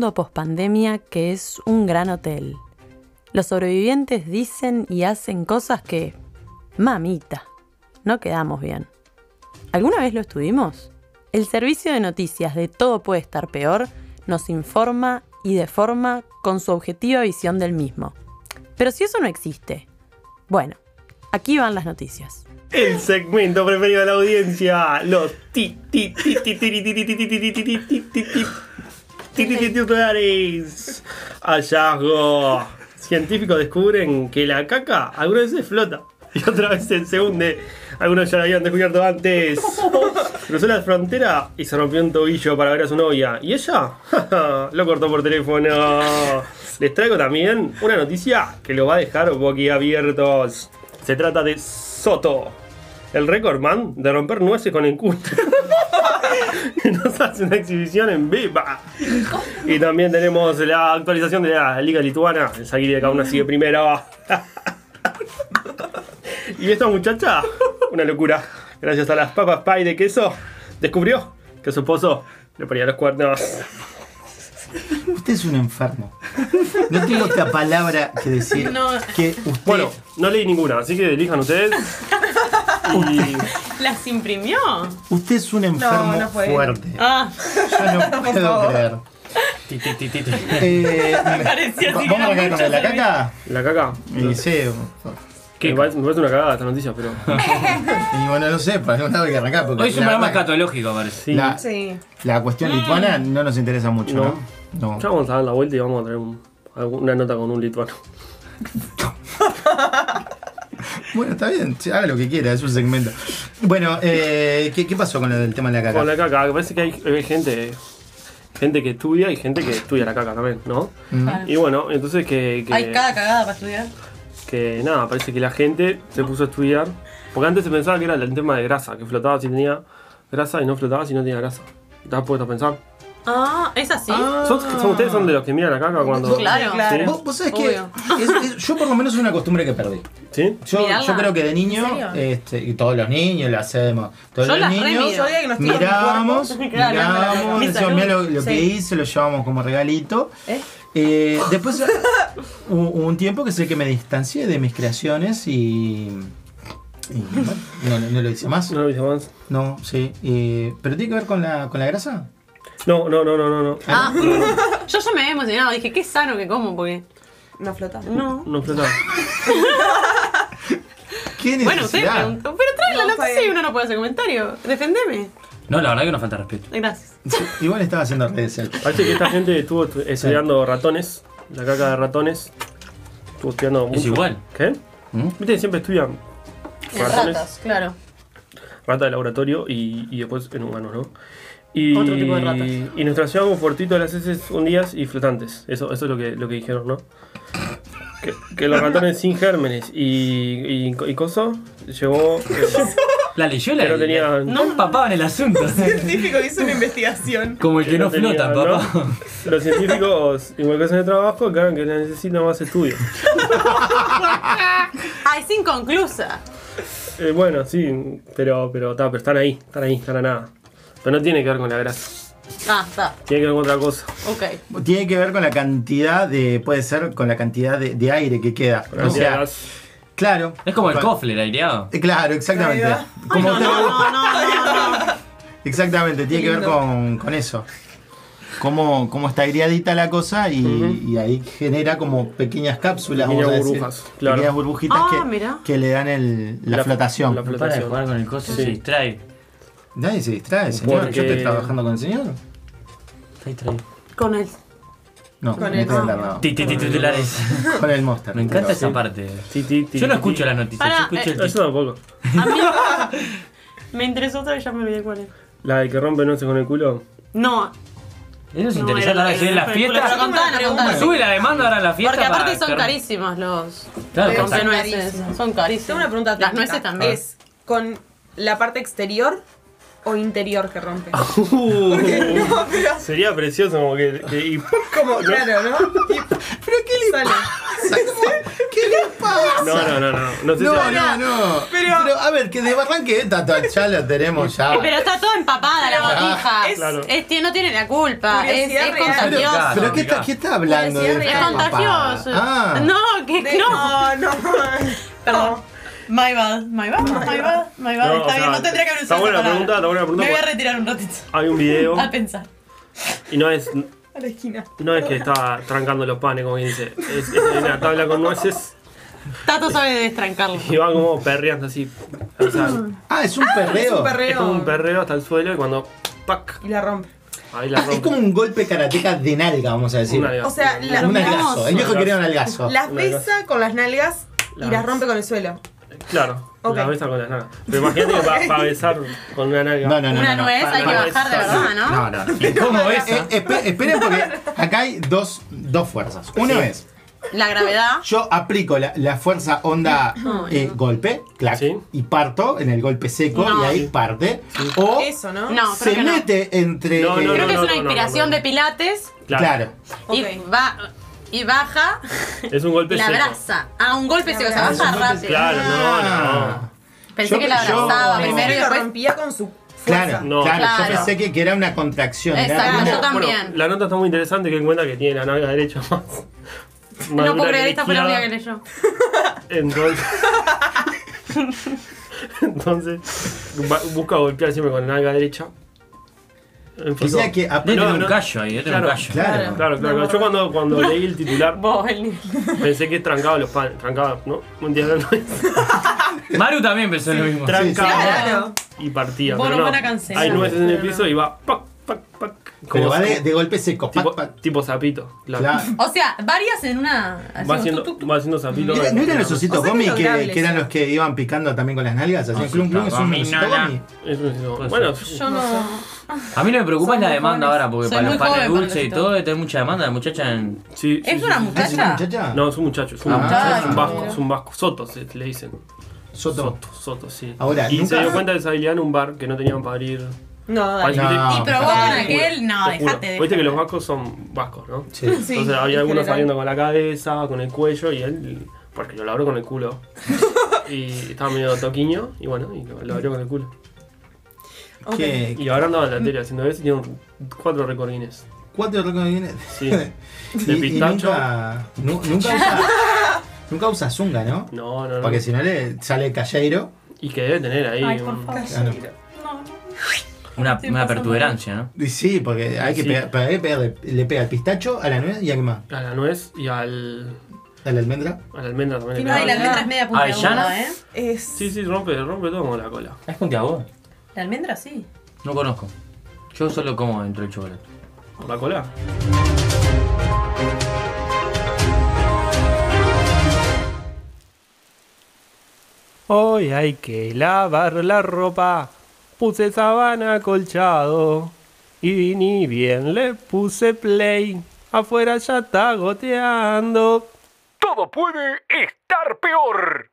mundo pospandemia que es un gran hotel. Los sobrevivientes dicen y hacen cosas que, mamita, no quedamos bien. ¿Alguna vez lo estuvimos? El servicio de noticias de Todo puede estar peor nos informa y deforma con su objetiva visión del mismo. Pero si eso no existe, bueno, aquí van las noticias. El segmento preferido de la audiencia, los ti ti ti ti ti ti ti ti ti ti ti ti ti ti ti titulares. Hallazgo. Científicos descubren que la caca algunas veces flota y otra vez se hunde. Algunos ya lo habían descubierto antes. Cruzó la frontera y se rompió un tobillo para ver a su novia. ¿Y ella? lo cortó por teléfono. Les traigo también una noticia que lo va a dejar boquiabiertos. Se trata de Soto, el récord man de romper nueces con el culo. que nos hace una exhibición en viva. Y también tenemos la actualización de la Liga Lituana. El Zaguiri de Kauna sigue primero. y esta muchacha, una locura. Gracias a las papas pie de queso, descubrió que su esposo le ponía los cuernos. Usted es un enfermo. No tengo otra palabra que decir No. que usted. Bueno, no leí ninguna, así que elijan ustedes. ¿Las imprimió? Usted es un enfermo no fuerte. Ah, Yo no puedo creer. Ti, ti, ti, ti, ti. Eh, parecía así que ¿Vamos a arrancar con la caca? la caca. Y sí. Me parece, me parece una cagada esta noticia, pero. Y bueno, no sé, algún lado hay que arrancar. Porque Hoy es un programa escatológico, parece. Sí. La, Sí. la cuestión lituana no nos interesa mucho, ¿no? No. Ya vamos a dar la vuelta y vamos a traer un- una nota con un lituano. Bueno, está bien, haga lo que quiera, es un segmento. Bueno, eh, ¿qué, qué pasó con el tema de la caca? Con la caca, parece que hay, hay gente. Gente que estudia y gente que estudia la caca también, ¿no? Mm. Y bueno, entonces que, que, Hay cada cagada para estudiar. que nada, parece que la gente se puso a estudiar. Porque antes se pensaba que era el tema de grasa, que flotaba si tenía grasa y no flotaba si no tenía grasa. ¿Te has puesto a pensar? Ah, ¿es así? Ah. ¿Son, son- ustedes son de los que miran la caca cuando.? Claro. ¿Sí? Vos, vos sabés que Obvio. es- es- yo por lo menos es una costumbre que perdí. ¿Sí? Yo, creo que de niño, este, y todos los niños lo hacemos, todos Yo los las niños mirábamos. Claro, mirábamos, mi decíamos, salud. mira lo, lo que hice, lo llevamos como regalito. ¿Eh? Eh, después hubo un tiempo que sé que me distancié de mis creaciones y, no, no lo hice más. ¿No lo viste más? No, sí. eh, ¿Pero tiene que ver con la, con la grasa? No, no, no, no, no. no. Ah, yo ya me había emocionado. Dije, qué sano que como, porque. No flota. No. No flotaba. ¿Qué Bueno, usted necesidad? preguntó. Pero trae la No, está noticia y bien. uno no puede hacer comentario. Defendeme. No, la verdad que nos falta respeto. Gracias. Sí, igual estaba haciendo redes sociales. Parece que esta gente estuvo estu- estudiando ratones, la caca de ratones. Estuvo estudiando mucho. igual. ¿Qué? ¿Mm? Viste que siempre estudian ratones, Ratas, claro. rata de laboratorio y, y después en humanos, ¿no? Y, Otro tipo de ratas. Y nos traíamos fuertito de las heces hundidas y flotantes. Eso, eso es lo que, lo que dijeron, ¿no? Que, que los ratones sin gérmenes y, y, y coso llevó. eh, La leyó la Pero tenía- No empapaban el asunto. Científico hizo una investigación. Como el que no tenía, flota, ¿no? papá. Los científicos, igual que hacen el trabajo, aclaran que necesitan más estudios. Ah, es inconclusa. Eh, bueno, sí, pero, pero, ta, pero están ahí, están ahí, están a nada. Pero no tiene que ver con la grasa, Ah, está. tiene que ver con otra cosa. Ok. Tiene que ver con la cantidad de. Puede ser con la cantidad de, de aire que queda. O sea, gas. claro. Es como el Pa- cofler aireado. Eh, Claro, exactamente. Como No, no, no, no, no, no. Exactamente, tiene que ver con, con eso. Cómo, cómo está aireadita la cosa y, ahí genera como pequeñas cápsulas, Pequeñas vamos a decir. burbujas, claro. Pequeñas burbujitas Ah, que, le dan el, la, La- flotación. la No para de flotación. jugar con el coso Sí. se distrae. Nadie se distrae, señor. Porque- Yo estoy trabajando con el señor. Está distraído. Con él. No, Con el- titulares. Con el monster. Me encanta esa parte. Yo no escucho las noticias, yo escucho eh, el Eso tampoco. A mí. Me interesó otra vez, ya me olvidé cuál es. La de que rompe nueces con el culo. No. Eso es no, interesante ahora que en las Pero fiestas. Sube la demanda ahora en la fiesta. Porque aparte son carísimos los son carísimos. Son carísimos. Tengo una pregunta Las nueces también. ¿Es con la parte exterior o interior que rompe? Ah. Uh, No, pero sería precioso como que. que- y- como, claro, ¿no? Y ¿Pero qué le sale. pasa? ¿Qué No, no, no, no. No sé No, si- no, no. Pero, a ver, que de barranque ta- ta- ya lo tenemos ya. Pero está toda empapada la botija. Es- Claro. Es no tiene la culpa. Es, es contagioso. Claro. Pero ¿qué está, qué está hablando? De Es esta contagioso. Ah. No, que De- no. no, no. Perdón. My bad, my bad, my bad, my bad. No, está o sea, bien, no tendría que haber está usado buena esa la pregunta, está buena la pregunta Me voy a retirar un ratito. Hay un video A pensar. y no es, A la esquina. no es que está trancando los panes, como quien dice. Es, es una tabla con nueces Tato sabe de destrancarlo. y van como perreando así. O sea, Ah, es un perreo. Es un perreo. es como un perreo hasta el suelo y cuando. ¡Pac! Y la rompe. Ahí la Ah, rompe. es como un golpe karateca de nalga, vamos a decir. Un alga. O sea, la- Un algazo. El viejo quería un algazo. Las besa con las nalgas y las rompe con el suelo. Claro, Ok. la besa con las nalgas. Pero imagínate que va, va a besar con una nalga. No, no, no. Una no, no. nuez hay que Para bajar de verdad, ¿no? No, no, no. ¿Cómo Eh, esa? espe- esperen porque acá hay dos, dos fuerzas. Una Sí. vez, La gravedad. yo aplico la, la fuerza onda eh, golpe, clac, Sí. y parto en el golpe seco No. y ahí parte. O Eso, ¿no? No, creo se que no. mete entre... No, no, eh, Creo que es no, una no, inspiración no. de pilates Claro. y Ok. va y baja Es un golpe la seco. abraza. Ah, un golpe seco, se abraza. baja rápido. Claro, no, no. Pensé Yo- que la yo- abrazaba No. primero y Primero lo después. rompía con su fuerza. Claro, No. claro, yo Claro. pensé que, que era una contracción. era Exacto, como- yo también. Bueno, la nota está muy interesante que encuentra que tiene la nalga derecha más. más No puedo creer, la esta fue la única que leyó. Entonces. Entonces. busca golpear siempre con la nalga derecha. O sea que... No, un callo ahí, tener un Claro. callo. Claro. Claro, claro. Yo cuando, cuando leí el titular pensé que trancaba los panes. Trancaba, ¿no? No entiendo. Maru también pensó lo mismo. Trancaba Claro. y partía. Vos pero no. Hay nueces en el piso y va. Pac, pac. Pero va de, de golpe seco. tipo, pac, pac. tipo sapito. Claro. Claro. O sea, varias en una. Va haciendo, tuc, tuc. va haciendo sapito. ¿No no eran los ositos O sea que gomi es que, lograble que eran los que iban picando también con las nalgas? Hacían Osito clum clum, es un osito gomi. Bueno, Yo no. A mí lo que me preocupa es la demanda ahora, porque Soy para los panes dulces y todo debe tener mucha demanda. La muchacha en. sí, ¿Es sí, una sí. ¿Ah, ¿Es una muchacha? No, es un muchacho, es un, Ah, muchacho, es un vasco, es un vasco. Soto se le dicen. Soto. Soto, Soto, sí. Ahora, y nunca- se dio cuenta de esa habilidad en un bar que no tenían para abrir. No, dale. No. Y con juro, aquel. No, dejate de. Viste que los vascos son vascos, ¿no? Sí. Sí, Entonces había en algunos saliendo con la cabeza, con el cuello y él, porque lo abrió con el culo. y estaba medio toquiño y bueno, y lo, lo abrió con el culo. Ok. ¿Qué? Y ahora andaba en la tele haciendo eso y tiene cuatro recordines. ¿Cuánto récord viene? Sí. De y pistacho. nunca, nu- nunca usa, nunca usa zunga, ¿no? No, no, no. Porque si no le sale calleiro. Y que debe tener ahí Ay, por un- favor. Una, una pasando pertuberancia, ¿no? Y sí, porque hay que Sí. pegar, para pegarle- le pega al pistacho, a la nuez y a qué más. a la nuez y al, A la almendra. a la almendra también. le Ay, la almendra es media puntiaguda. ¿eh? Es. Sí, sí, rompe, rompe todo como la cola. ¿Es puntiagudo? La almendra sí. No conozco. Yo solo como dentro del chocolate. ¿Por la cola? Hoy hay que lavar la ropa. Puse sabana colchado. Y ni bien le puse play. Afuera ya está goteando. Todo puede estar peor.